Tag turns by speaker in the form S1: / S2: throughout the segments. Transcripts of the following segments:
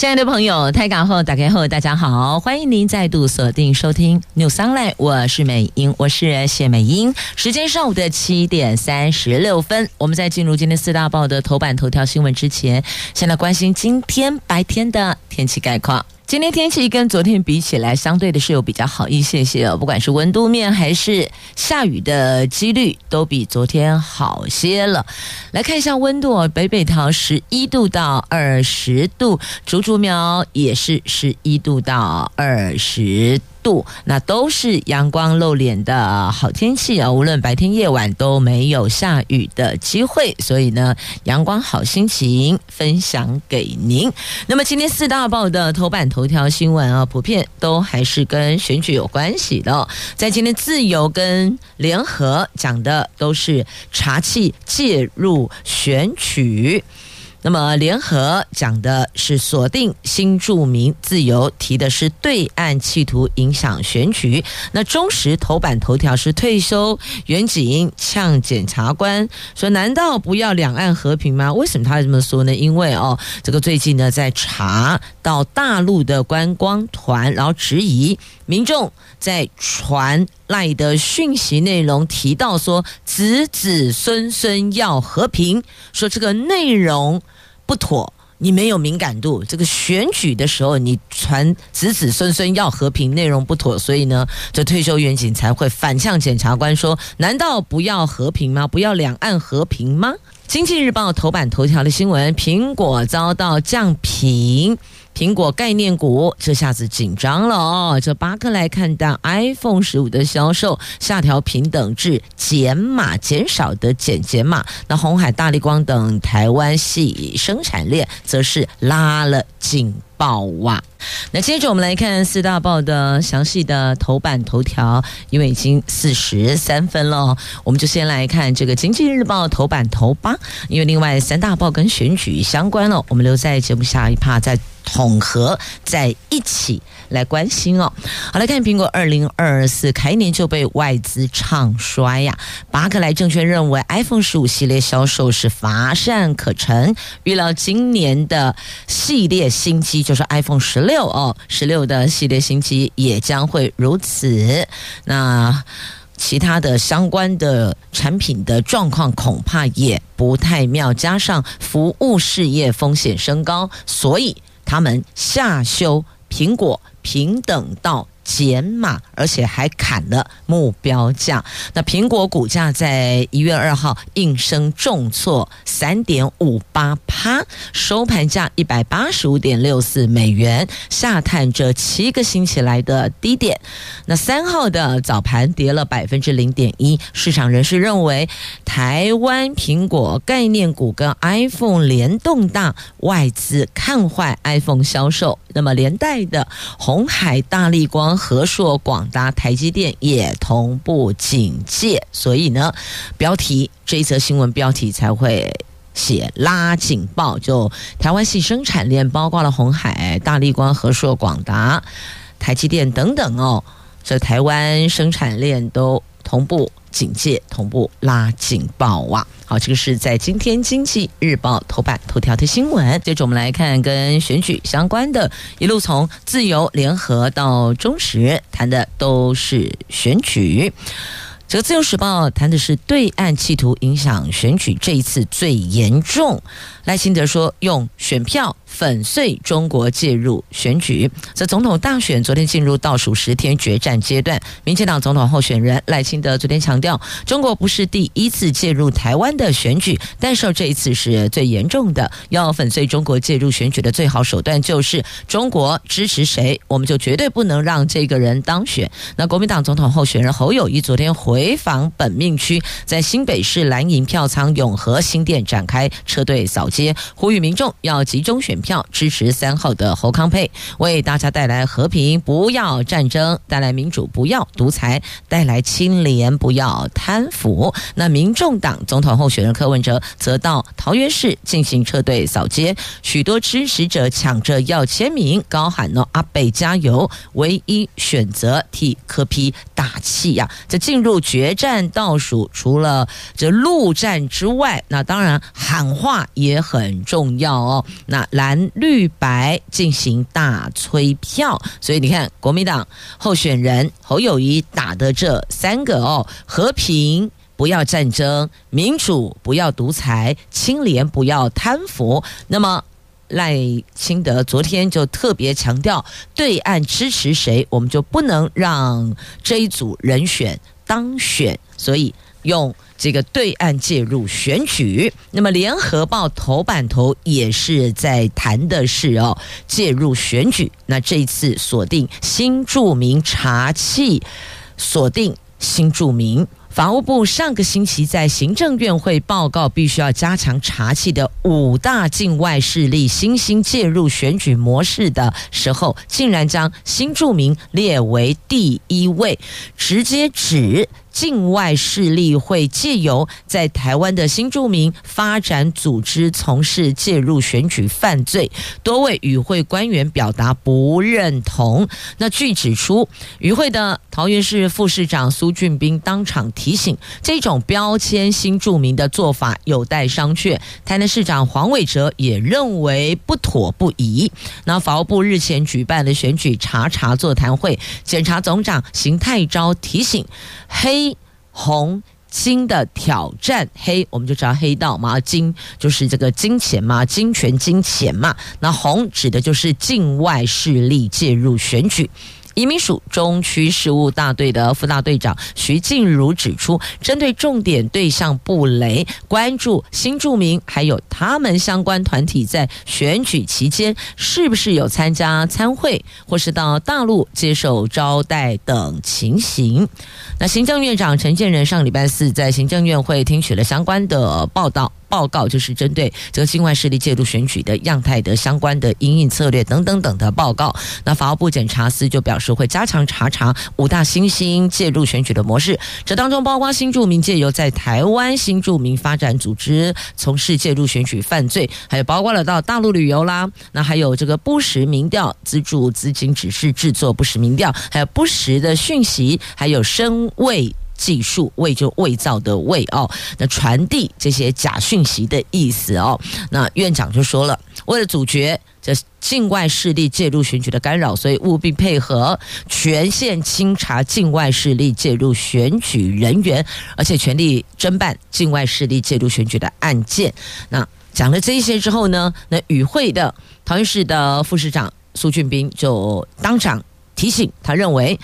S1: 亲爱的朋友，台港后打开后，大家好，欢迎您再度锁定收听 New Sunlight 我是美英，我是谢美英。时间上午的七点三十六分，我们在进入今天四大报的头版头条新闻之前，先来关心今天白天的天气概况。今天天气跟昨天比起来，相对的是有比较好一些些哦。不管是温度面还是下雨的几率，都比昨天好些了。来看一下温度哦，北北桃十一度到二十度，竹竹苗也是十一度到二十度，那都是阳光露脸的好天气啊！无论白天夜晚都没有下雨的机会，所以呢，阳光好心情分享给您。那么今天四大报的头版头条新闻啊，普遍都还是跟选举有关系的。在今天自由跟联合讲的都是查缉介入选举。那么，联合讲的是锁定新住民，自由提的是对岸企图影响选举。那中时头版头条是退休员警呛检察官，说难道不要两岸和平吗？为什么他这么说呢？因为哦，这个最近呢在查到大陆的观光团，然后质疑民众在传赖的讯息内容提到说子子孙孙要和平，说这个内容。不妥，你没有敏感度。这个选举的时候，你传子子孙孙要和平，内容不妥，所以呢，这退休员警才会反向检察官说：“难道不要和平吗？不要两岸和平吗？”经济日报头版头条的新闻：苹果遭到降评。苹果概念股这下子紧张了哦！这巴克来看到 iPhone 十五的销售下调平等至减码，减少的减减码。那红海、大立光等台湾系生产链则是拉了警报哇！那接着我们来看四大报的详细的头版头条，因为已经四十三分了，我们就先来看这个经济日报头版头八，因为另外三大报跟选举相关了，我们留在节目下一趴再。统合在一起来关心哦。好，来看苹果二零二四开年就被外资唱衰呀。巴克莱证券认为 iPhone 十五系列销售是乏善可陈，预料今年的系列新机就是 iPhone 十六哦，十六的系列新机也将会如此。那其他的相关的产品的状况恐怕也不太妙，加上服务事业风险升高，所以。他们下修苹果平等到减码，而且还砍了目标价。那苹果股价在一月二号应声重挫三点五八趴，收盘价一百八十五点六四美元，下探这七个星期来的低点。那三号的早盘跌了百分之零点一，市场人士认为台湾苹果概念股跟 iPhone 联动大，外资看坏 iPhone 销售，那么连带的红海、大立光。和硕、广达、台积电也同步警戒，所以呢，标题这一则新闻标题才会写拉警报。就台湾系生产链，包括了红海、大立光、和硕、广达、台积电等等哦，这台湾生产链都同步。警戒同步拉警报哇！好，这个是在今天经济日报头版头条的新闻。接着我们来看跟选举相关的，一路从自由联合到中时，谈的都是选举。这个自由时报谈的是对岸企图影响选举，这一次最严重。赖清德说用选票。粉碎中国介入选举。这总统大选昨天进入倒数十天决战阶段，民进党总统候选人赖清德昨天强调，中国不是第一次介入台湾的选举，但是这一次是最严重的。要粉碎中国介入选举的最好手段就是中国支持谁，我们就绝对不能让这个人当选。那国民党总统候选人侯友谊昨天回访本命区，在新北市蓝营票仓永和新店展开车队扫街，呼吁民众要集中选票支持三号的侯康沛，为大家带来和平，不要战争；带来民主，不要独裁；带来清廉，不要贪腐。那民众党总统候选人柯文哲则到桃园市进行车队扫街，许多支持者抢着要签名，高喊呢“阿贝加油”，唯一选择替柯批 打气呀。这进入决战倒数，除了这陆战之外，那当然喊话也很重要哦。那来蓝绿白进行大催票，所以你看国民党候选人侯友谊打的这三个哦，和平。不要战争，民主不要独裁，清廉不要贪腐。那么赖清德昨天就特别强调，对岸支持谁，我们就不能让这一组人选当选。所以用这个对岸介入选举。那么联合报头版头也是在谈的是哦，介入选举。那这一次锁定新著名查缉，锁定新著名。法务部上个星期在行政院会报告，必须要加强查缉的五大境外势力新兴介入选举模式的时候，竟然将新住民列为第一位，直接指。境外势力会借由在台湾的新住民发展组织从事介入选举犯罪，多位与会官员表达不认同。那据指出，与会的桃园市副市长苏俊斌当场提醒，这种标签新住民的做法有待商榷。台南市长黄伟哲也认为不妥不宜。那法务部日前举办的选举查查座谈会，检察总长邢泰昭提醒黑。红金的挑战，黑我们就知道黑道嘛，金就是这个金钱嘛，金权金钱嘛，那红指的就是境外势力介入选举。移民署中区事务大队的副大队长徐静茹指出，针对重点对象布雷，关注新住民还有他们相关团体在选举期间是不是有参加参会，或是到大陆接受招待等情形。那行政院长陈建仁上礼拜四在行政院会听取了相关的报道。报告就是针对这个境外势力介入选举的样态的相关的营运策略等等等的报告。那法务部检察司就表示会加强查查五大新兴介入选举的模式，这当中包括新住民借由在台湾新住民发展组织从事介入选举犯罪，还有包括了到大陆旅游啦，那还有这个不实民调资助资金指示制作不实民调，还有不实的讯息，还有声伪。技术伪就伪造的伪哦，那传递这些假讯息的意思哦。那院长就说了，为了阻绝这境外势力介入选举的干扰，所以务必配合全线清查境外势力介入选举人员，而且全力侦办境外势力介入选举的案件。那讲了这些之后呢，那与会的桃园市的副市长苏俊斌就当场提醒，他认为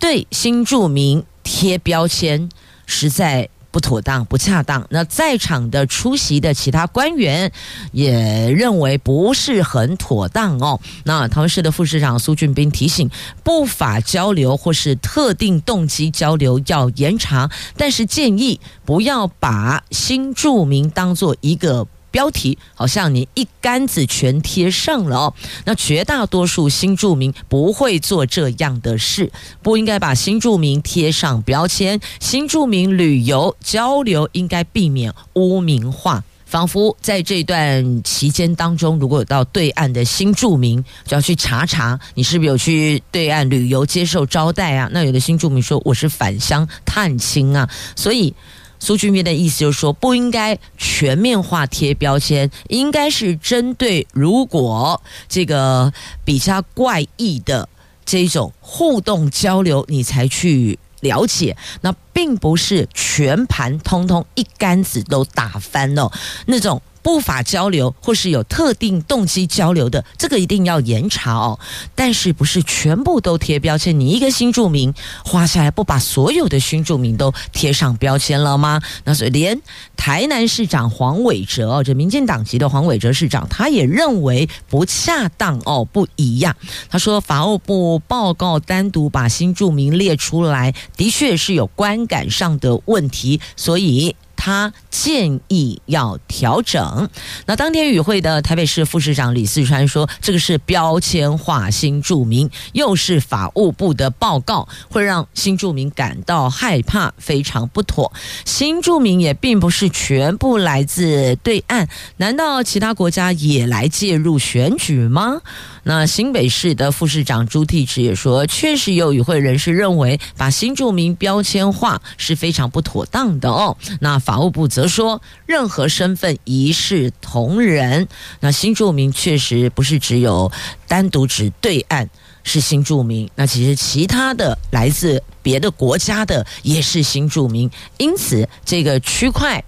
S1: 对新住民。贴标签实在不妥当、不恰当。那在场的出席的其他官员也认为不是很妥当哦。那桃园市的副市长苏俊斌提醒，不法交流或是特定动机交流要严查，但是建议不要把新住民当做一个。标题好像你一竿子全贴上了哦，那绝大多数新住民不会做这样的事，不应该把新住民贴上标签。新住民旅游交流应该避免污名化，仿佛在这段期间当中，如果有到对岸的新住民，就要去查查你是不是有去对岸旅游接受招待啊？那有的新住民说我是返乡探亲啊，所以。苏俊斌的意思就是说，不应该全面化贴标签，应该是针对如果这个比较怪异的这种互动交流，你才去了解，那并不是全盘通通一竿子都打翻哦，那种。不法交流或是有特定动机交流的，这个一定要严查哦。但是不是全部都贴标签？你一个新住民花下来，不把所有的新住民都贴上标签了吗？那所以连台南市长黄伟哲哦，这民进党籍的黄伟哲市长，他也认为不恰当哦，不一样。他说法务部报告单独把新住民列出来，的确是有观感上的问题，所以。他建议要调整。那当天与会的台北市副市长李四川说：“这个是标签化新住民，又是法务部的报告，会让新住民感到害怕，非常不妥。新住民也并不是全部来自对岸，难道其他国家也来介入选举吗？”那新北市的副市长朱棣植也说：“确实有与会人士认为，把新住民标签化是非常不妥当的哦。”那法务部则说，任何身份一视同仁。那新住民确实不是只有单独指对岸是新住民，那其实其他的来自别的国家的也是新住民。因此，这个区块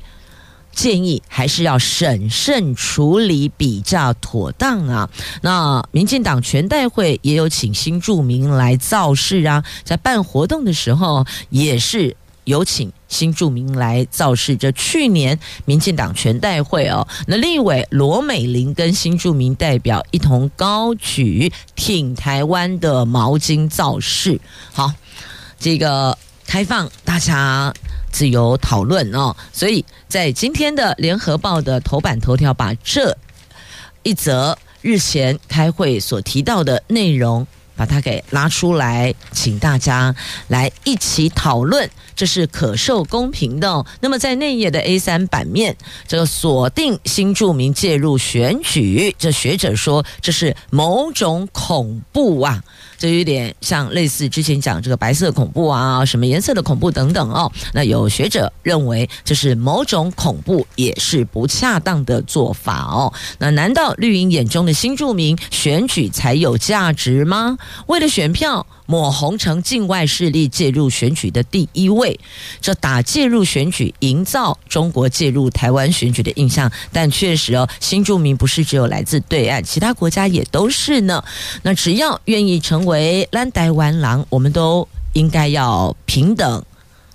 S1: 建议还是要审慎处理比较妥当啊。那民进党全代会也有请新住民来造势啊，在办活动的时候也是。有请新住民来造势。这去年民进党全代会哦，那立委罗美玲跟新住民代表一同高举挺台湾的毛巾造势。好，这个开放大家自由讨论哦。所以在今天的联合报的头版头条，把这一则日前开会所提到的内容，把它给拉出来，请大家来一起讨论。这是可受公平的。那么在内页的 A 三版面，这个锁定新著名介入选举，这学者说这是某种恐怖啊，这有点像类似之前讲这个白色恐怖啊，什么颜色的恐怖等等哦。那有学者认为这是某种恐怖，也是不恰当的做法哦。那难道绿营眼中的新住民选举才有价值吗？为了选票？抹红成境外势力介入选举的第一位，这打介入选举，营造中国介入台湾选举的印象。但确实哦，新住民不是只有来自对岸，其他国家也都是呢。那只要愿意成为咱台湾狼，我们都应该要平等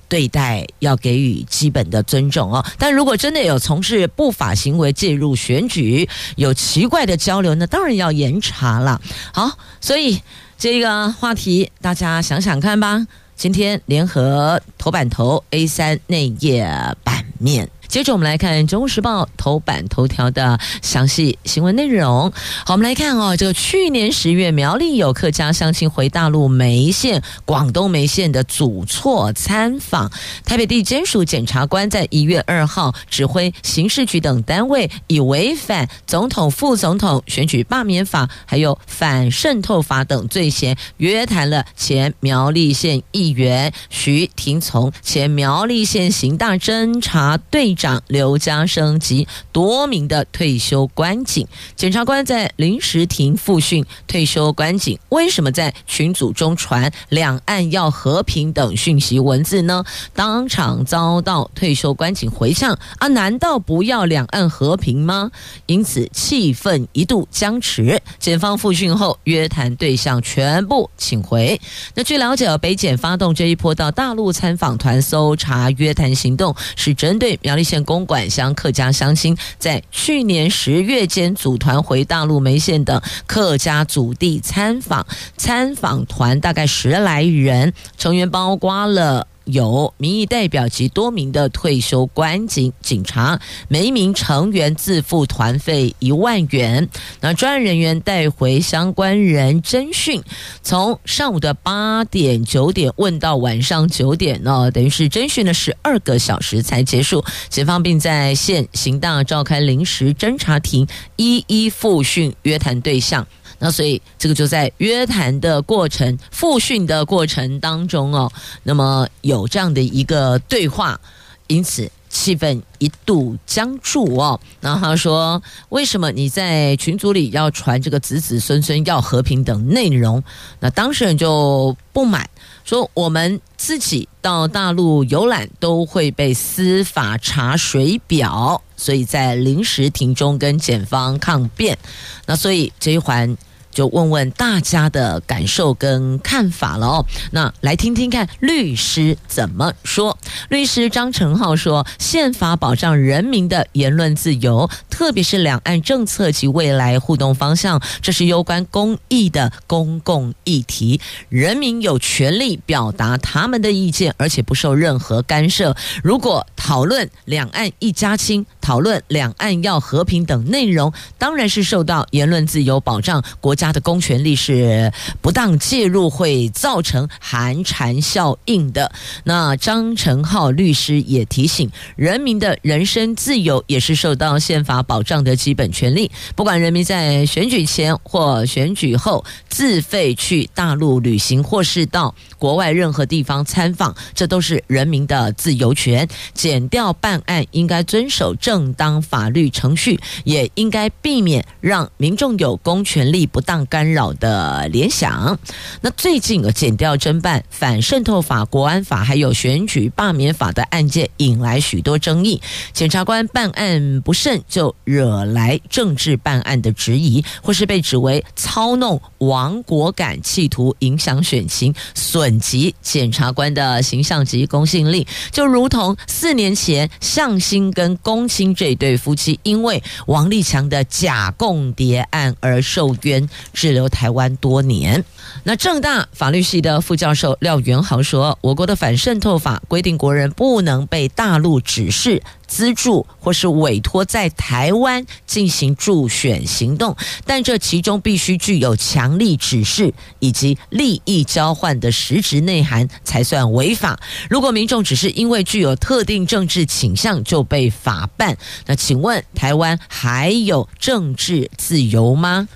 S1: 对待，要给予基本的尊重哦。但如果真的有从事不法行为介入选举，有奇怪的交流，那当然要严查了。好，所以。这个话题，大家想想看吧。今天联合头版头 A 三内页版面。接着我们来看《中时报》头版头条的详细新闻内容。好，我们来看哦，这个去年十月，苗栗有客家乡亲回大陆梅县、广东梅县的祖措参访，台北地检署检察官在一月二号指挥刑事局等单位，以违反总统、副总统选举罢免法，还有反渗透法等罪嫌，约谈了前苗栗县议员徐廷从、前苗栗县刑大侦查队长。刘家生及多名的退休官警，检察官在临时庭复讯退休官警，为什么在群组中传两岸要和平等讯息文字呢？当场遭到退休官警回呛啊，难道不要两岸和平吗？因此气氛一度僵持。检方复讯后，约谈对象全部请回。那据了解，北检发动这一波到大陆参访团搜查约谈行动，是针对苗栗。县县公馆乡客家乡亲在去年十月间组团回大陆梅县等客家祖地参访，参访团大概十来人，成员包括了。有民意代表及多名的退休官警警察，每一名成员自付团费一万元。那专案人员带回相关人侦讯，从上午的八点九点问到晚上九点哦，等于是侦讯了十二个小时才结束。检方并在县刑大召开临时侦查庭，一一复讯约谈对象。那所以这个就在约谈的过程、复训的过程当中哦，那么有这样的一个对话，因此气氛一度僵住哦。然后他说：“为什么你在群组里要传这个子子孙孙要和平等内容？”那当事人就不满，说：“我们自己到大陆游览都会被司法查水表。”所以在临时庭中跟检方抗辩。那所以这一环。就问问大家的感受跟看法了哦。那来听听看律师怎么说。律师张成浩说：“宪法保障人民的言论自由，特别是两岸政策及未来互动方向，这是攸关公益的公共议题。人民有权利表达他们的意见，而且不受任何干涉。如果讨论两岸一家亲，讨论两岸要和平等内容，当然是受到言论自由保障。国。”家的公权力是不当介入，会造成寒蝉效应的。那张成浩律师也提醒，人民的人身自由也是受到宪法保障的基本权利。不管人民在选举前或选举后自费去大陆旅行，或是到国外任何地方参访，这都是人民的自由权。减掉办案应该遵守正当法律程序，也应该避免让民众有公权力不当。干扰的联想。那最近啊，检调侦办反渗透法、国安法，还有选举罢免法的案件，引来许多争议。检察官办案不慎，就惹来政治办案的质疑，或是被指为操弄亡国感，企图影响选情，损及检察官的形象及公信力。就如同四年前向心跟龚青这对夫妻，因为王立强的假共谍案而受冤。滞留台湾多年，那正大法律系的副教授廖元豪说：“我国的反渗透法规定，国人不能被大陆指示、资助或是委托在台湾进行助选行动，但这其中必须具有强力指示以及利益交换的实质内涵，才算违法。如果民众只是因为具有特定政治倾向就被法办，那请问台湾还有政治自由吗？”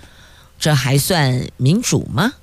S1: 这还算民主吗？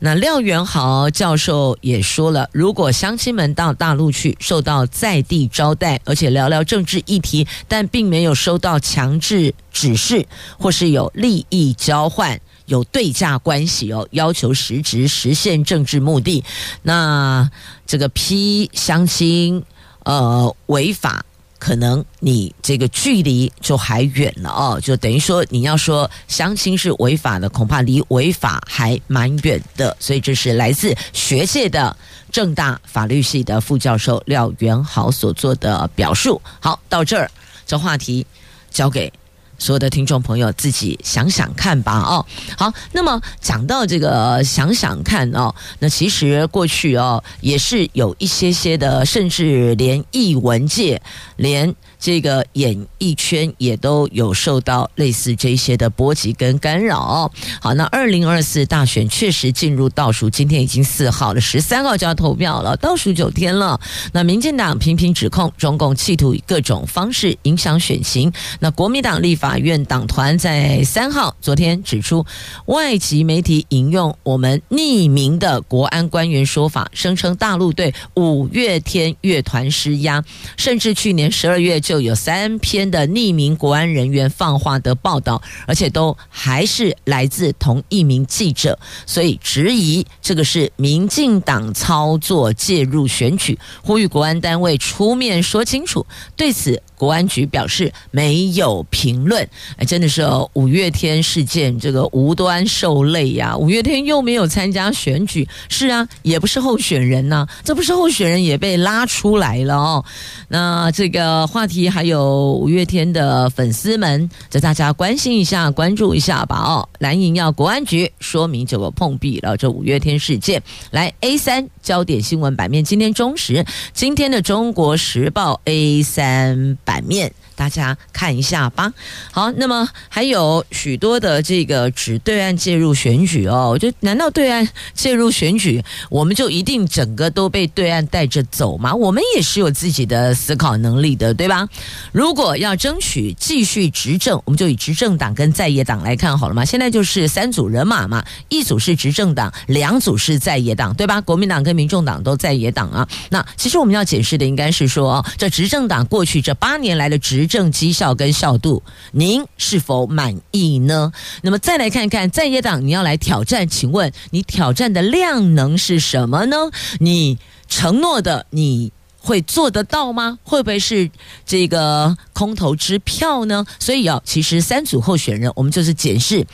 S1: 那廖元豪教授也说了，如果乡亲们到大陆去，受到在地招待，而且聊聊政治议题，但并没有收到强制指示，或是有利益交换、有对价关系哦，要求实质实现政治目的，那这个批乡亲呃违法。可能你这个距离就还远了哦，就等于说你要说相亲是违法的，恐怕离违法还蛮远的。所以这是来自学界的正大法律系的副教授廖元豪所做的表述。好，到这儿，这话题交给。所有的听众朋友自己想想看吧哦，好，那么讲到这个想想看哦，那其实过去哦也是有一些些的，甚至连译文界连。这个演艺圈也都有受到类似这些的波及跟干扰。好，那二零二四大选确实进入倒数，今天已经四号了，十三号就要投票了，倒数九天了。那民进党频频指控中共企图以各种方式影响选情。那国民党立法院党团在三号昨天指出，外籍媒体引用我们匿名的国安官员说法，声称大陆对五月天乐团施压，甚至去年十二月。就有三篇的匿名国安人员放话的报道，而且都还是来自同一名记者，所以质疑这个是民进党操作介入选举，呼吁国安单位出面说清楚。对此，国安局表示没有评论。哎，真的是哦，五月天事件这个无端受累呀！五月天又没有参加选举，是啊，也不是候选人呐、这不是候选人也被拉出来了哦。那这个话题。还有五月天的粉丝们，这大家关心一下、关注一下吧。哦，蓝营要国安局说明这个碰壁了，这五月天事件。来 A 三焦点新闻版面，今天中时，今天的中国时报 A 三版面。大家看一下吧。好，那么还有许多的这个指对岸介入选举哦，就难道对岸介入选举，我们就一定整个都被对岸带着走吗？我们也是有自己的思考能力的，对吧？如果要争取继续执政，我们就以执政党跟在野党来看好了嘛。现在就是三组人马嘛，一组是执政党，两组是在野党，对吧？国民党跟民众党都在野党啊。那其实我们要解释的应该是说，这执政党过去这八年来的执政绩效跟效度，您是否满意呢？那么再来看看在野党，你要来挑战，请问你挑战的量能是什么呢？你承诺的，你会做得到吗？会不会是这个空头支票呢？所以哦，其实三组候选人，我们就是检视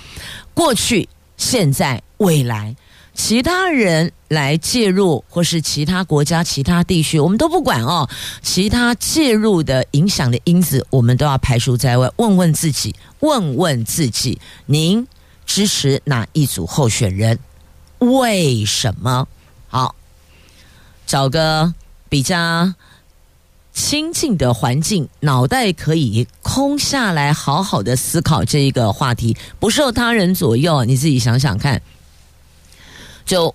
S1: 过去、现在、未来，其他人来介入，或是其他国家、其他地区，我们都不管哦。其他介入的影响的因子，我们都要排除在外。问问自己，问问自己，您支持哪一组候选人？为什么？好，找个比较清静的环境，脑袋可以空下来，好好的思考这一个话题，不受他人左右。你自己想想看，就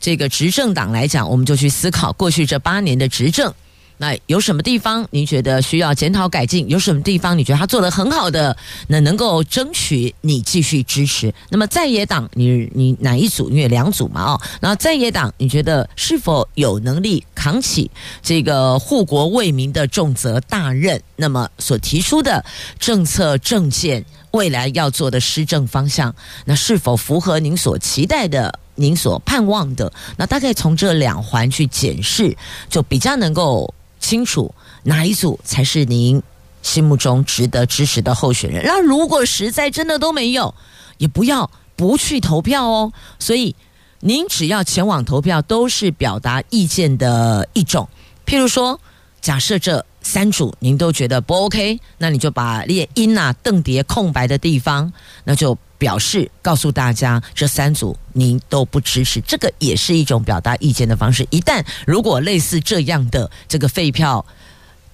S1: 这个执政党来讲，我们就去思考过去这八年的执政。那有什么地方您觉得需要检讨改进？有什么地方你觉得他做的很好的？那能够争取你继续支持。那么在野党，你你哪一组？因为两组嘛哦。然后在野党，你觉得是否有能力扛起这个护国为民的重责大任？那么所提出的政策政见，未来要做的施政方向，那是否符合您所期待的？您所盼望的？那大概从这两环去检视，就比较能够。清楚哪一组才是您心目中值得支持的候选人？那如果实在真的都没有，也不要不去投票哦。所以您只要前往投票，都是表达意见的一种。譬如说，假设这三组您都觉得不 OK，那你就把列音啊、邓蝶空白的地方，那就。表示告诉大家，这三组您都不支持，这个也是一种表达意见的方式。一旦如果类似这样的这个废票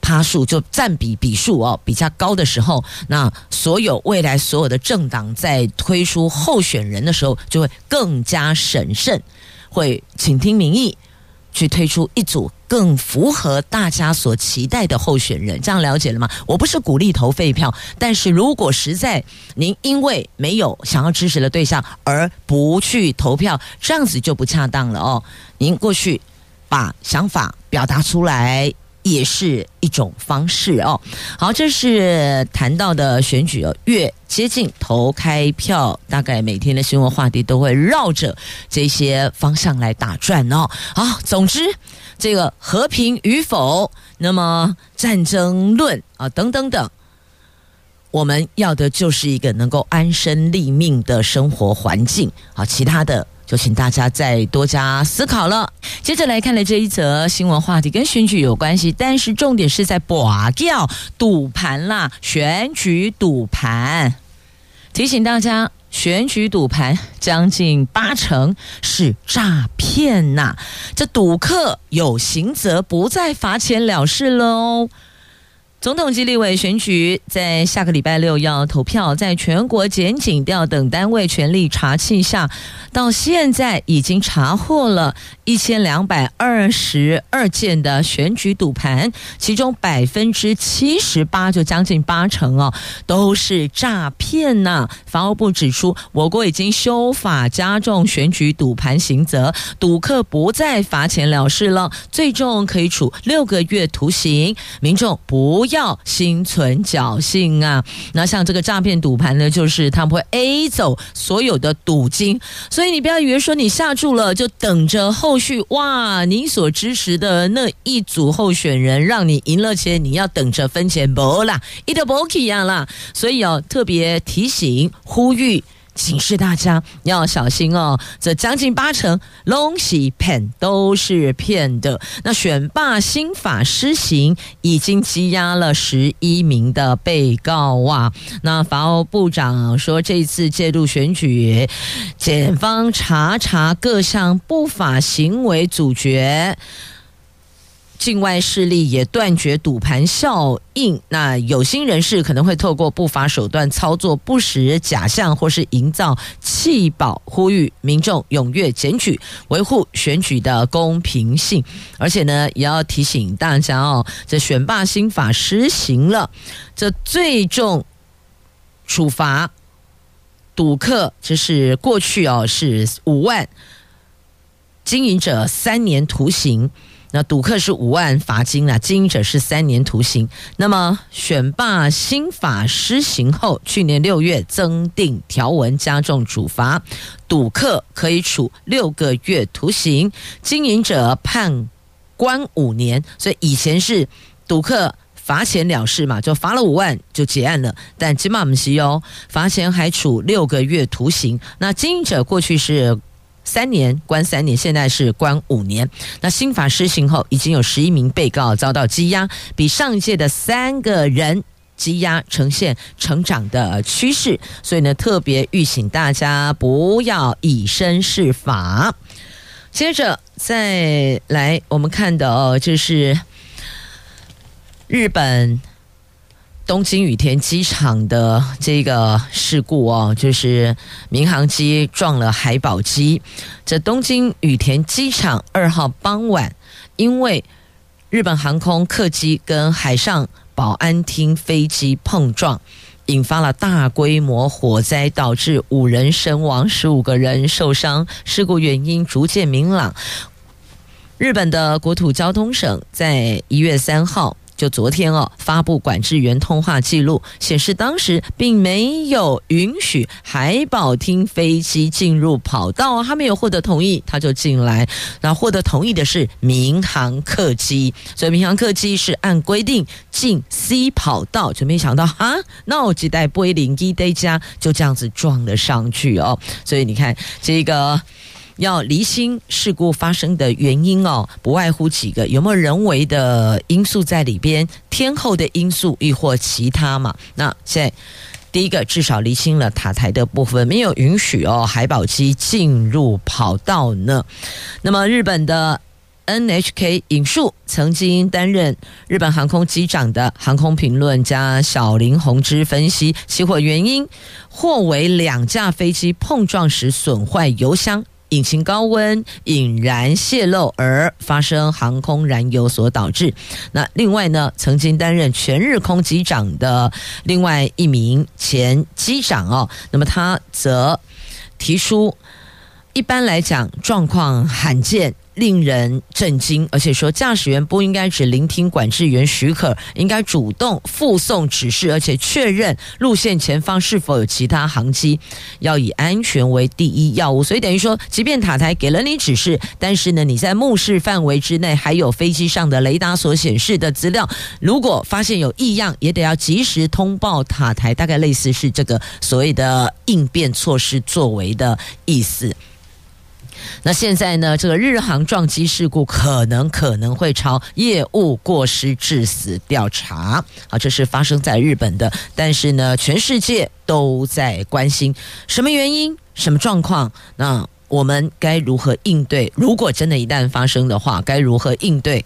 S1: 趴数就占比比数哦比较高的时候，那所有未来所有的政党在推出候选人的时候，就会更加审慎，会倾听民意。去推出一组更符合大家所期待的候选人，这样了解了吗？我不是鼓励投废票，但是如果实在您因为没有想要支持的对象而不去投票，这样子就不恰当了哦。您过去把想法表达出来。也是一种方式哦。好，这是谈到的选举哦，越接近投开票，大概每天的新闻话题都会绕着这些方向来打转哦。好，总之这个和平与否，那么战争论啊等等等，我们要的就是一个能够安身立命的生活环境。好，其他的。就请大家再多加思考了。接着来看的这一则新闻话题跟选举有关系，但是重点是在拔掉赌盘啦，选举赌盘。提醒大家，选举赌盘将近八成是诈骗呐！这赌客有刑责，不再罚钱了事喽。总统及立委选举在下个礼拜六要投票，在全国检警调等单位全力查缉下，到现在已经查获了一千两百二十二件的选举赌盘，其中百分之七十八，就将近八成哦，都是诈骗呐。法务部指出，我国已经修法加重选举赌盘刑责，赌客不再罚钱了事了，最重可以处六个月徒刑，民众不要心存侥幸啊！那像这个诈骗赌盘呢，就是他们会 A 走所有的赌金，所以你不要以为说你下注了就等着后后续哇，你所支持的那一组候选人让你赢了钱，你要等着分钱不啦，一点不一样啦。所以哦，特别提醒呼吁。警示大家要小心哦！这将近八成拢是骗，都是骗的。那选罢新法施行，已经羁押了十一名的被告啊。那法务部长说，这次介入选举，检方查查各项不法行为，主角。境外势力也断绝赌盘效应，那有心人士可能会透过不法手段操作不实假象，或是营造弃保，呼吁民众踊跃检举，维护选举的公平性。而且呢，也要提醒大家哦，这选罢新法施行了，这最重处罚赌客，这是过去哦是五万，经营者三年徒刑。那赌客是五万罚金啊，经营者是三年徒刑。那么选罢新法施行后，去年六月增订条文，加重处罚，赌客可以处六个月徒刑，经营者判关五年。所以以前是赌客罚钱了事嘛，就罚了五万就结案了。但今嘛不是哦，罚钱还处六个月徒刑。那经营者过去是三年关三年，现在是关五年。那新法施行后，已经有十一名被告遭到羁押，比上一届的三个人。羁押呈现成长的趋势，所以呢，特别预请大家不要以身试法。接着再来，我们看的哦，就是日本东京羽田机场的这个事故哦，就是民航机撞了海保机。这东京羽田机场二号傍晚，因为日本航空客机跟海上保安厅飞机碰撞，引发了大规模火灾，导致五人身亡，十五个人受伤。事故原因逐渐明朗。日本的国土交通省在一月三号。就昨天哦，发布管制员通话记录，显示当时并没有允许海保厅飞机进入跑道，他没有获得同意，他就进来。那获得同意的是民航客机，所以民航客机是按规定进 C 跑道，就没想到啊，那我几代波音一代家就这样子撞了上去哦。所以你看这个。要厘清事故发生的原因哦，不外乎几个，有没有人为的因素在里边，天候的因素，亦或其他嘛？那现在第一个至少厘清了塔台的部分，没有允许哦海保机进入跑道呢。那么日本的 NHK 引述曾经担任日本航空机长的航空评论家小林宏之分析，起火原因或为两架飞机碰撞时损坏油箱。引擎高温引燃泄漏而发生航空燃油所导致。那另外呢，曾经担任全日空机长的另外一名前机长哦，那么他则提出，一般来讲状况罕见。令人震惊，而且说驾驶员不应该只聆听管制员许可，应该主动附送指示，而且确认路线前方是否有其他航机，要以安全为第一要务。所以等于说，即便塔台给了你指示，但是呢，你在目视范围之内还有飞机上的雷达所显示的资料，如果发现有异样，也得要及时通报塔台，大概类似是这个所谓的应变措施作为的意思。那现在呢，这个日航撞击事故可能可能会朝业务过失致死调查。好，这是发生在日本的，但是呢，全世界都在关心什么原因、什么状况？那我们该如何应对？如果真的一旦发生的话，该如何应对？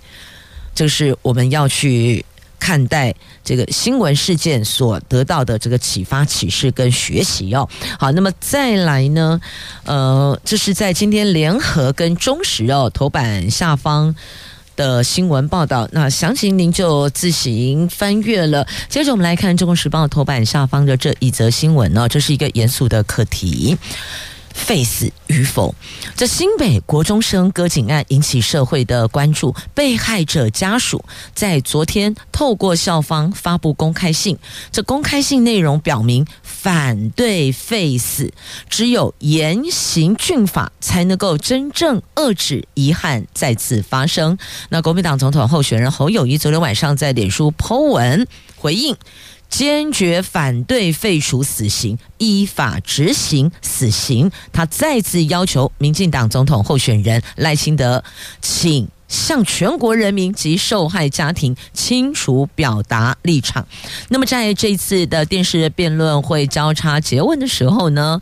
S1: 就是我们要去。看待这个新闻事件所得到的这个启发、启示跟学习哦。好，那么再来呢？呃，这是在今天联合跟中时哦头版下方的新闻报道。那详情您就自行翻阅了。接着我们来看《中国时报》头版下方的这一则新闻呢，这是一个严肃的课题。废死与否？这新北国中生割颈案引起社会的关注。被害者家属在昨天透过校方发布公开信，这公开信内容表明反对废死，只有严刑峻法才能够真正遏制遗憾再次发生。那国民党总统候选人侯友谊昨天晚上在脸书 PO 文回应。坚决反对废除死刑，依法执行死刑。他再次要求民进党总统候选人赖清德，请向全国人民及受害家庭清楚表达立场。那么，在这次的电视辩论会交叉结问的时候呢，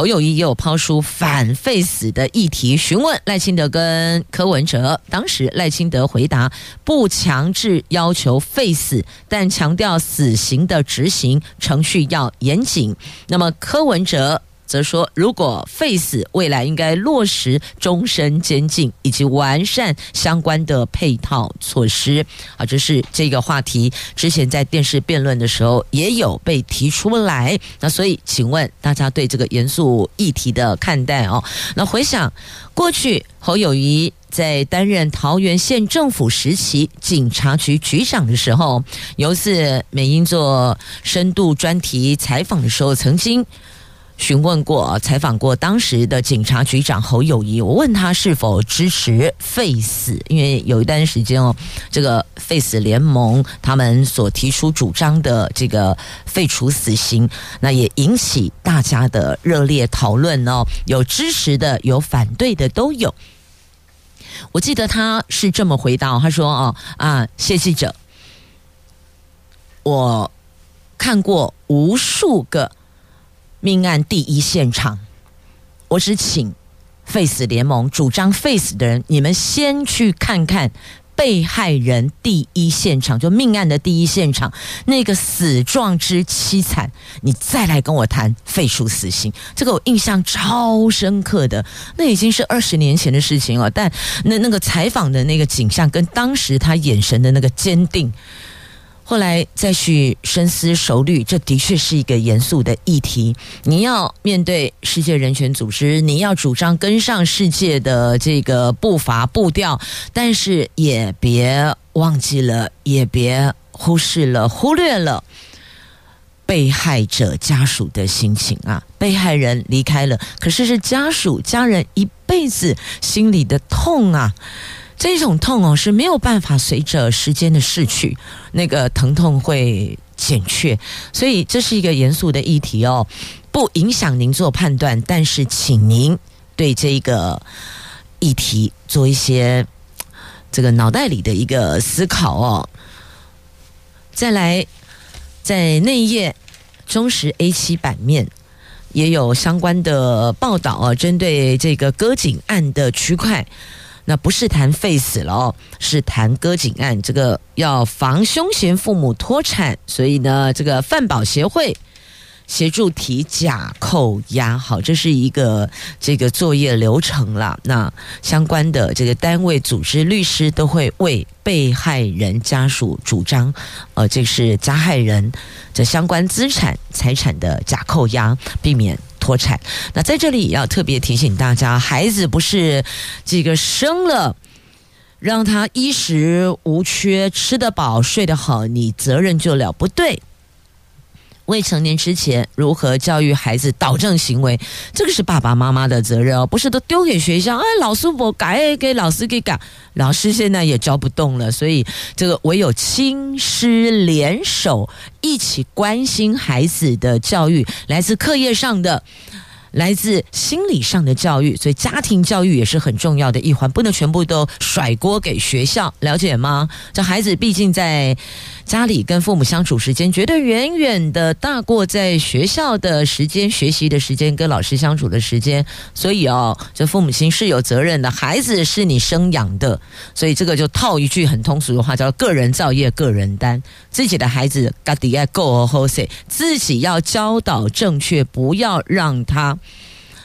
S1: 侯友谊也有抛出反废死的议题，询问赖清德跟柯文哲。当时赖清德回答，不强制要求废死，但强调死刑的执行程序要严谨。那么柯文哲。则说，如果废死，未来应该落实终身监禁，以及完善相关的配套措施。啊，这是这个话题，之前在电视辩论的时候也有被提出来。那所以，请问大家对这个严肃议题的看待哦？那回想过去，侯友谊在担任桃园县政府时期警察局局长的时候，有一次美英做深度专题采访的时候，曾经。询问过、采访过当时的警察局长侯友谊，我问他是否支持废死，因为有一段时间哦，这个废死联盟他们所提出主张的这个废除死刑，那也引起大家的热烈讨论哦，有支持的，有反对的都有。我记得他是这么回答，他说：“哦啊，谢记者，我看过无数个命案第一现场，我只请废死联盟主张废死的人，你们先去看看。”被害人第一现场，就命案的第一现场，那个死状之凄惨，你再来跟我谈废除死刑，这个我印象超深刻的。那已经是二十年前的事情了，但那那个采访的那个景象，跟当时他眼神的那个坚定。后来再去深思熟虑，这的确是一个严肃的议题。你要面对世界人权组织，你要主张跟上世界的这个步伐步调，但是也别忘记了，也别忽视了、忽略了被害者家属的心情啊！被害人离开了，可是是家属家人一辈子心里的痛啊！这种痛哦是没有办法随着时间的逝去，那个疼痛会减却，所以这是一个严肃的议题哦，不影响您做判断，但是请您对这个议题做一些这个脑袋里的一个思考哦。再来，在那一页中实 A 七版面也有相关的报道啊，针对这个割颈案的区块。那不是谈废死了哦，是谈割颈案。这个要防凶嫌父母脱产，所以呢，这个饭保协会协助提假扣押。好，这是一个这个作业流程了。那相关的这个单位、组织、律师都会为被害人家属主张，呃，这是加害人这相关资产财产的假扣押，避免。脱产，那在这里也要特别提醒大家，孩子不是这个生了，让他衣食无缺，吃得饱，睡得好，你责任就了不对。未成年之前如何教育孩子导正行为，这个是爸爸妈妈的责任哦，不是都丢给学校？哎，老师我改，给老师给改，老师现在也教不动了，所以这个唯有亲师联手，一起关心孩子的教育，来自课业上的。来自心理上的教育，所以家庭教育也是很重要的一环，不能全部都甩锅给学校，了解吗？这孩子毕竟在家里跟父母相处时间，绝对远远的大过在学校的时间、学习的时间、跟老师相处的时间，所以哦，这父母亲是有责任的，孩子是你生养的，所以这个就套一句很通俗的话，叫“个人造业，个人担”。自己的孩子，家己爱顾好势，自己要教导正确，不要让他。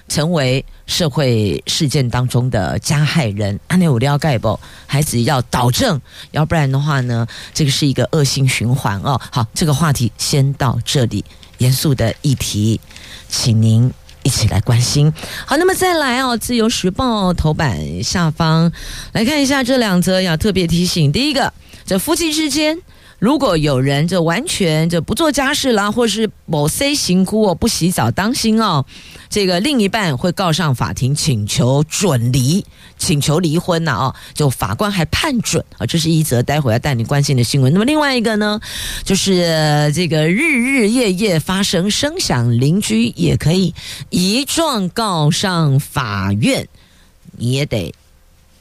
S1: 成为社会事件当中的加害人，安内有了解不？孩子要导正，要不然的话呢，这个是一个恶性循环哦。好，这个话题先到这里，严肃的议题，请您一起来关心。好，那么再来哦，《自由时报》头版下方来看一下这两则，要特别提醒：第一个，这夫妻之间。如果有人就完全就不做家事啦，或是某 C 型哭哦，不洗澡，当心哦，这个另一半会告上法庭，请求准离，请求离婚呐哦，就法官还判准啊，这是一则待会要带你关心的新闻。那么另外一个呢，就是这个日日夜夜发生声响，邻居也可以一状告上法院，你也得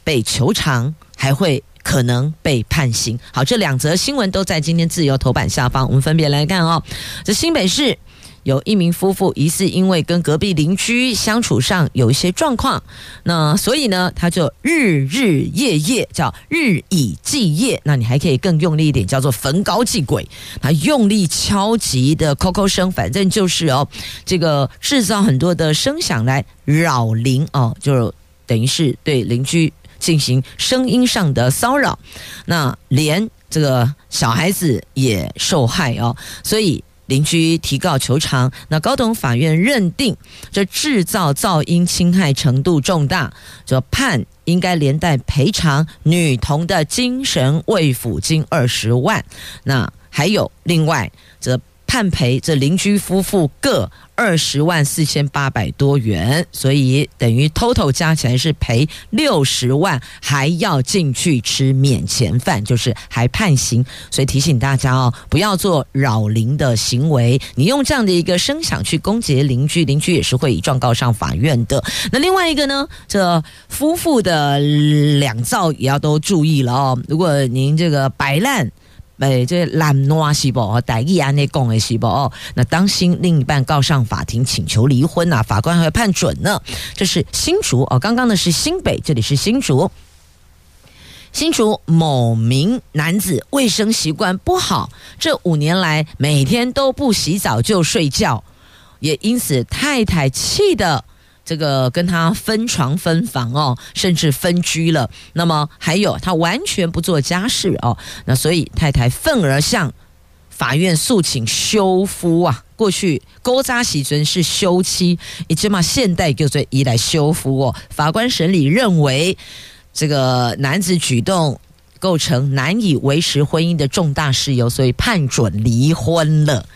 S1: 被求偿，还会。可能被判刑。好，这两则新闻都在今天自由头版下方，我们分别来看哦。这新北市有一名夫妇疑似因为跟隔壁邻居相处上有一些状况，那所以呢，他就日日夜夜叫日以继夜，那你还可以更用力一点，叫做焚高继鬼，他用力敲击的扣扣声，反正就是哦，这个制造很多的声响来扰邻哦，就等于是对邻居。进行声音上的骚扰，那连这个小孩子也受害哦，所以邻居提告求偿。那高等法院认定这制造噪音侵害程度重大，就判应该连带赔偿女童的精神慰抚金二十万。那还有另外则。判赔这邻居夫妇各二十万四千八百多元，所以等于 total 加起来是赔六十万，还要进去吃免钱饭，就是还判刑。所以提醒大家哦，不要做扰邻的行为。你用这样的一个声响去攻击邻居，邻居也是会以状告上法院的。那另外一个呢，这夫妇的两造也要都注意了哦。如果您这个摆烂。哎，这懒惰是不？哦，歹意安内讲的是不？哦，那当心另一半告上法庭请求离婚呐，法官还会判准呢。这是新竹哦，刚刚的是新北，这里是新竹。新竹某名男子卫生习惯不好，这五年来每天都不洗澡就睡觉，也因此太太气的。这个跟他分床分房哦，甚至分居了。那么还有他完全不做家事哦，那所以太太愤而向法院诉请休夫啊。过去勾扎喜尊是休妻，以及嘛现代就做以来休夫哦。法官审理认为，这个男子举动构成难以维持婚姻的重大事由，所以判准离婚了。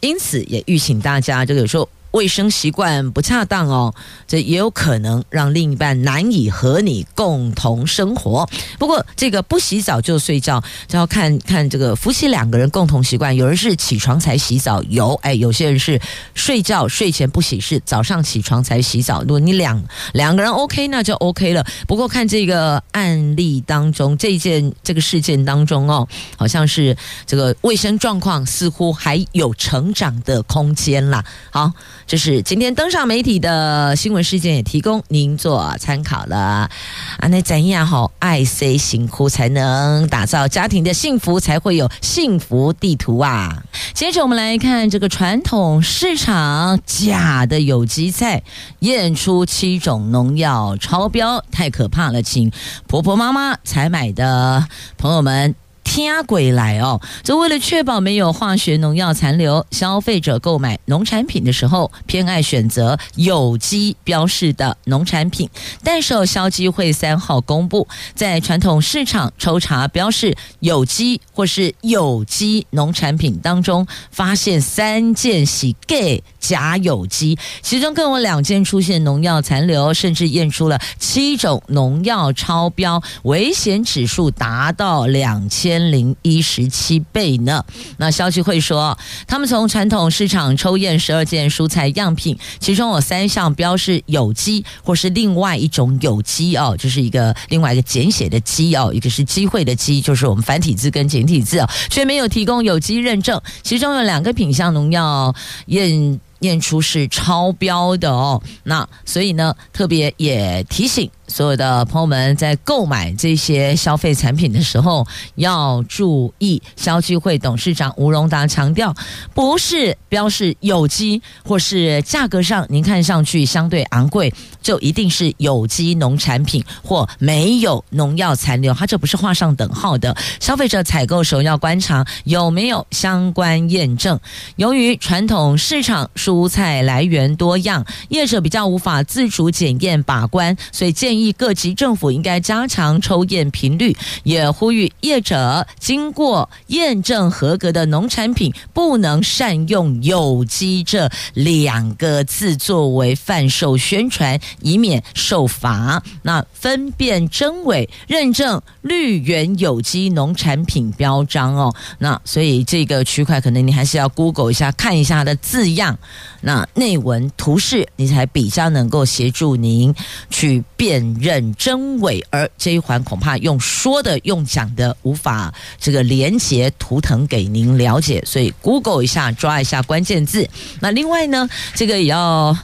S1: 因此也预请大家，这个有时候。卫生习惯不恰当哦，这也有可能让另一半难以和你共同生活。不过，这个不洗澡就睡觉，就要看看这个夫妻两个人共同习惯。有人是起床才洗澡，有哎，有些人是睡觉睡前不洗，是早上起床才洗澡。如果你两两个人 OK，那就 OK 了。不过看这个案例当中，这件这个事件当中哦，好像是这个卫生状况似乎还有成长的空间啦。好。这是今天登上媒体的新闻事件，也提供您做参考了。啊，那怎样好爱惜辛苦，才能打造家庭的幸福，才会有幸福地图啊！接着我们来看这个传统市场假的有机菜验出七种农药超标，太可怕了，请婆婆妈妈采买的朋友们。听鬼来哦！就为了确保没有化学农药残留，消费者购买农产品的时候偏爱选择有机标示的农产品。但是消基会三号公布，在传统市场抽查标示有机或是有机农产品当中，发现三件喜 gay 假有机，其中更有两件出现农药残留，甚至验出了七种农药超标，危险指数达到两千。零一十七倍呢？那消息会说，他们从传统市场抽验十二件蔬菜样品，其中有三项标示有机，或是另外一种有机哦，就是一个另外一个简写的机哦，一个是机会的机，就是我们繁体字跟简体字哦，却没有提供有机认证。其中有两个品项农药验验出是超标的哦。那所以呢，特别也提醒。所有的朋友们在购买这些消费产品的时候要注意。消基会董事长吴荣达强调，不是标示有机或是价格上您看上去相对昂贵，就一定是有机农产品或没有农药残留，它这不是画上等号的。消费者采购时候要观察有没有相关验证。由于传统市场蔬菜来源多样，业者比较无法自主检验把关，所以建议。各级政府应该加强抽验频率，也呼吁业者经过验证合格的农产品不能善用“有机”这两个字作为贩售宣传，以免受罚。那分辨真伪，认证绿源有机农产品标章哦。那所以这个区块可能你还是要 Google 一下，看一下它的字样，那内文图示，你才比较能够协助您去辨。认真伪，而这一环恐怕用说的、用讲的无法这个连接图腾给您了解，所以 Google 一下，抓一下关键字。那另外呢，这个也要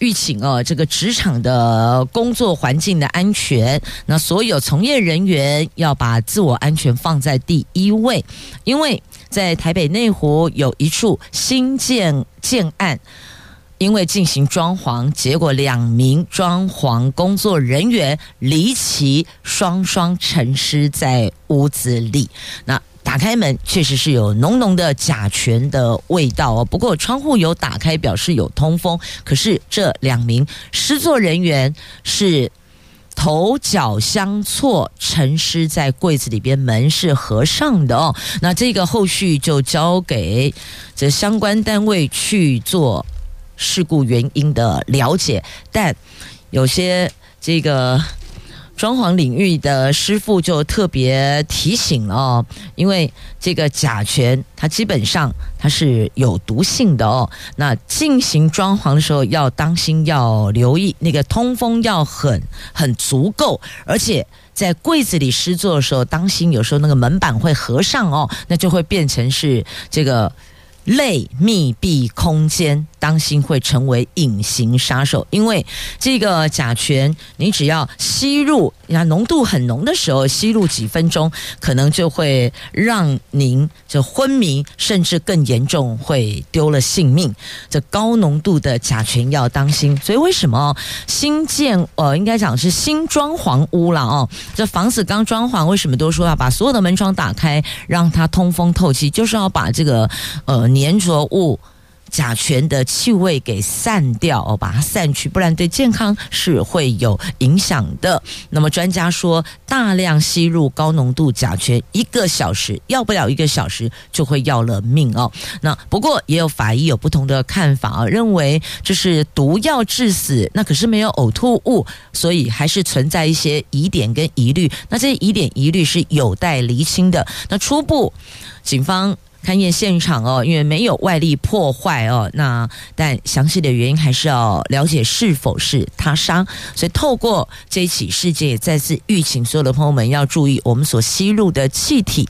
S1: 预请哦，这个职场的工作环境的安全，那所有从业人员要把自我安全放在第一位，因为在台北内湖有一处新建建案。因为进行装潢，结果两名装潢工作人员离奇双双沉尸在屋子里。那打开门，确实是有浓浓的甲醛的味道哦。不过窗户有打开，表示有通风。可是这两名失作人员是头脚相错，陈尸在柜子里边，门是合上的哦。那这个后续就交给这相关单位去做事故原因的了解，但有些这个。装潢领域的师傅就特别提醒了哦，因为这个甲醛它基本上它是有毒性的哦。那进行装潢的时候要当心，要留意那个通风要很很足够，而且在柜子里施作的时候，当心有时候那个门板会合上哦，那就会变成是这个。类密闭空间，当心会成为隐形杀手。因为这个甲醛，你只要吸入，那浓度很浓的时候，吸入几分钟，可能就会让您就昏迷，甚至更严重，会丢了性命。这高浓度的甲醛要当心。所以为什么新建呃，应该讲是新装潢屋了哦？这房子刚装潢，为什么都说要把所有的门窗打开，让它通风透气，就是要把这个呃。粘着物、甲醛的气味给散掉哦，把它散去，不然对健康是会有影响的。那么专家说，大量吸入高浓度甲醛，一个小时要不了一个小时就会要了命哦。那不过也有法医有不同的看法啊，认为这是毒药致死，那可是没有呕吐物，所以还是存在一些疑点跟疑虑。那这些疑点疑虑是有待厘清的。那初步警方。勘验现场哦，因为没有外力破坏哦，那但详细的原因还是要了解是否是他杀。所以透过这一起事件，也再次预请所有的朋友们要注意我们所吸入的气体。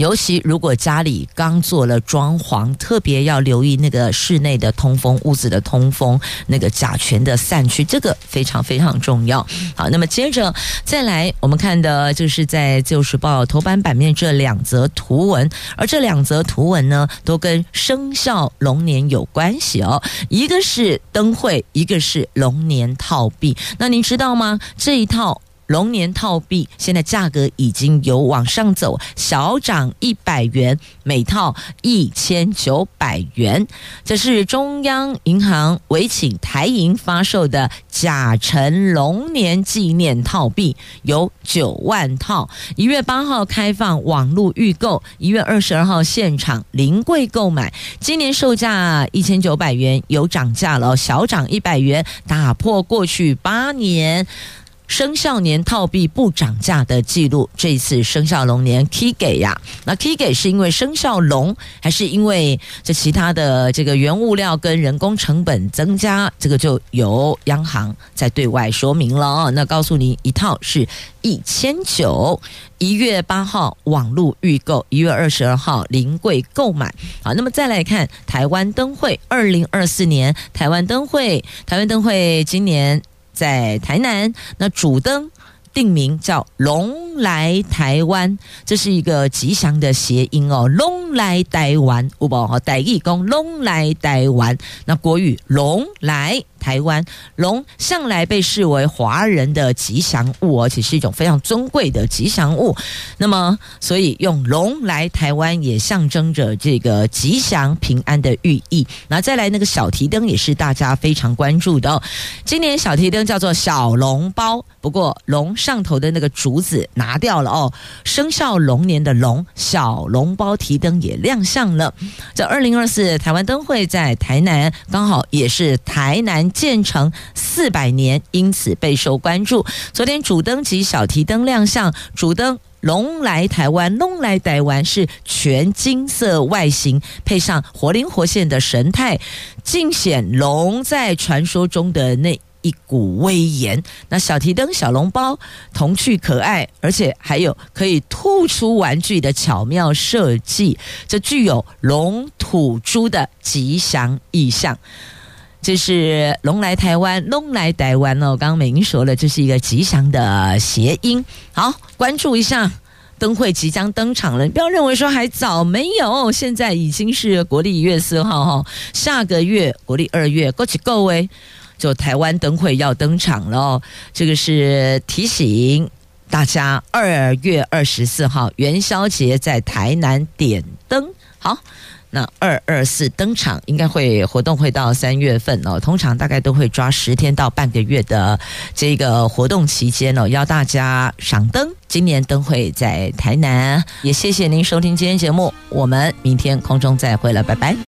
S1: 尤其如果家里刚做了装潢，特别要留意那个室内的通风、屋子的通风、那个甲醛的散去，这个非常非常重要。好，那么接着再来，我们看的就是在《自由时报》头版版面这两则图文，而这两则图文呢，都跟生肖龙年有关系哦。一个是灯会，一个是龙年套币。那您知道吗？这一套。龙年套币现在价格已经有往上走，小涨一百元，每套一千九百元。这是中央银行委请台银发售的甲辰龙年纪念套币，有九万套。一月八号开放网络预购，一月二十二号现场临柜购买。今年售价一千九百元，有涨价了，小涨一百元，打破过去八年。生肖年套币不涨价的记录，这一次生肖龙年 K 给呀？那 K 给是因为生肖龙，还是因为这其他的这个原物料跟人工成本增加？这个就由央行在对外说明了哦。那告诉你，一套是一千九，一月八号网络预购，一月二十二号临柜购买。好，那么再来看台湾灯会，二零二四年台湾灯会，台湾灯会今年。在台南，那主灯定名叫“龙来台湾”，这是一个吉祥的谐音哦。“龙来台湾”，五宝哈台语讲“龙来台湾”，那国语“龙来”。台湾龙向来被视为华人的吉祥物，而且是一种非常尊贵的吉祥物。那么，所以用龙来台湾也象征着这个吉祥平安的寓意。那再来那个小提灯也是大家非常关注的哦。今年小提灯叫做小笼包，不过龙上头的那个竹子拿掉了哦。生肖龙年的龙小笼包提灯也亮相了。这二零二四台湾灯会在台南，刚好也是台南。建成四百年，因此备受关注。昨天主灯及小提灯亮相，主灯龙来台湾，龙来台湾是全金色外形，配上活灵活现的神态，尽显龙在传说中的那一股威严。那小提灯、小笼包童趣可爱，而且还有可以吐出玩具的巧妙设计，这具有龙吐珠的吉祥意象。这是龙来台湾，龙来台湾哦。刚刚美英说了，这是一个吉祥的谐音。好，关注一下灯会即将登场了。你不要认为说还早，没有，现在已经是国历一月四号哈。下个月国历二月，过去各位就台湾灯会要登场了。这个是提醒大家，二月二十四号元宵节在台南点灯。好。那二二四登场，应该会活动会到三月份哦。通常大概都会抓十天到半个月的这个活动期间哦，邀大家赏灯。今年灯会在台南，也谢谢您收听今天节目，我们明天空中再会了，拜拜。